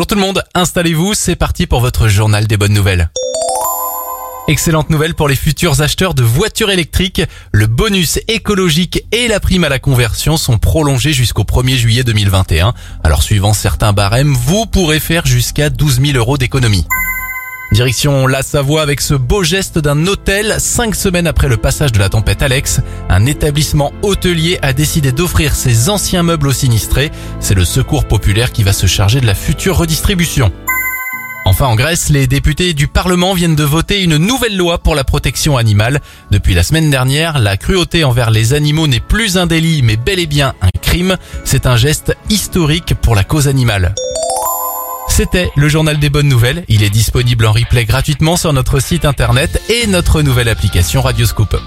Bonjour tout le monde, installez-vous, c'est parti pour votre journal des bonnes nouvelles. Excellente nouvelle pour les futurs acheteurs de voitures électriques. Le bonus écologique et la prime à la conversion sont prolongés jusqu'au 1er juillet 2021. Alors suivant certains barèmes, vous pourrez faire jusqu'à 12 000 euros d'économie. Direction la Savoie avec ce beau geste d'un hôtel. Cinq semaines après le passage de la tempête Alex, un établissement hôtelier a décidé d'offrir ses anciens meubles aux sinistrés. C'est le secours populaire qui va se charger de la future redistribution. Enfin, en Grèce, les députés du Parlement viennent de voter une nouvelle loi pour la protection animale. Depuis la semaine dernière, la cruauté envers les animaux n'est plus un délit, mais bel et bien un crime. C'est un geste historique pour la cause animale. C'était le journal des bonnes nouvelles. Il est disponible en replay gratuitement sur notre site internet et notre nouvelle application Radioscope.